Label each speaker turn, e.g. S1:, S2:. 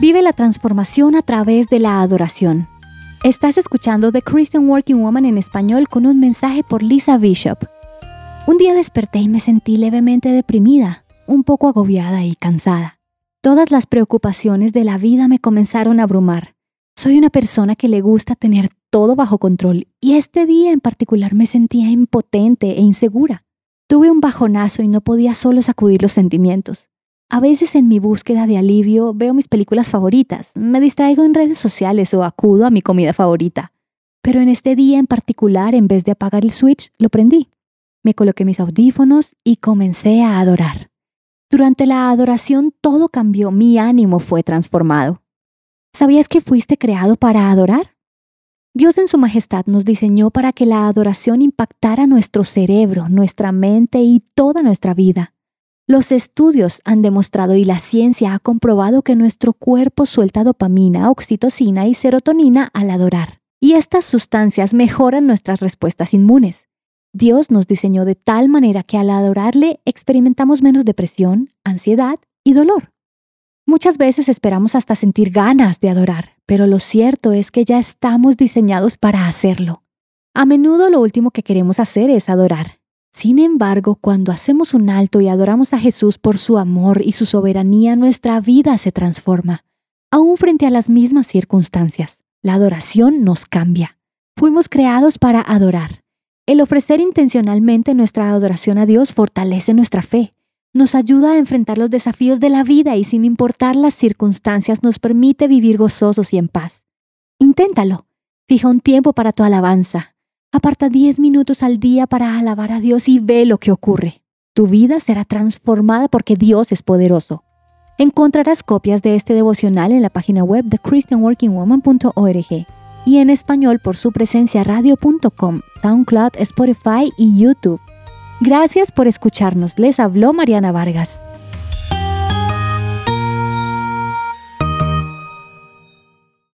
S1: Vive la transformación a través de la adoración. Estás escuchando The Christian Working Woman en español con un mensaje por Lisa Bishop. Un día desperté y me sentí levemente deprimida, un poco agobiada y cansada. Todas las preocupaciones de la vida me comenzaron a abrumar. Soy una persona que le gusta tener todo bajo control y este día en particular me sentía impotente e insegura. Tuve un bajonazo y no podía solo sacudir los sentimientos. A veces en mi búsqueda de alivio veo mis películas favoritas, me distraigo en redes sociales o acudo a mi comida favorita. Pero en este día en particular, en vez de apagar el switch, lo prendí. Me coloqué mis audífonos y comencé a adorar. Durante la adoración todo cambió, mi ánimo fue transformado. ¿Sabías que fuiste creado para adorar? Dios en su majestad nos diseñó para que la adoración impactara nuestro cerebro, nuestra mente y toda nuestra vida. Los estudios han demostrado y la ciencia ha comprobado que nuestro cuerpo suelta dopamina, oxitocina y serotonina al adorar. Y estas sustancias mejoran nuestras respuestas inmunes. Dios nos diseñó de tal manera que al adorarle experimentamos menos depresión, ansiedad y dolor. Muchas veces esperamos hasta sentir ganas de adorar, pero lo cierto es que ya estamos diseñados para hacerlo. A menudo lo último que queremos hacer es adorar, sin embargo, cuando hacemos un alto y adoramos a Jesús por su amor y su soberanía, nuestra vida se transforma, aún frente a las mismas circunstancias. La adoración nos cambia. Fuimos creados para adorar. El ofrecer intencionalmente nuestra adoración a Dios fortalece nuestra fe, nos ayuda a enfrentar los desafíos de la vida y sin importar las circunstancias nos permite vivir gozosos y en paz. Inténtalo. Fija un tiempo para tu alabanza, Aparta 10 minutos al día para alabar a Dios y ve lo que ocurre. Tu vida será transformada porque Dios es poderoso. Encontrarás copias de este devocional en la página web de christianworkingwoman.org y en español por su presencia radio.com, SoundCloud, Spotify y YouTube. Gracias por escucharnos. Les habló Mariana Vargas.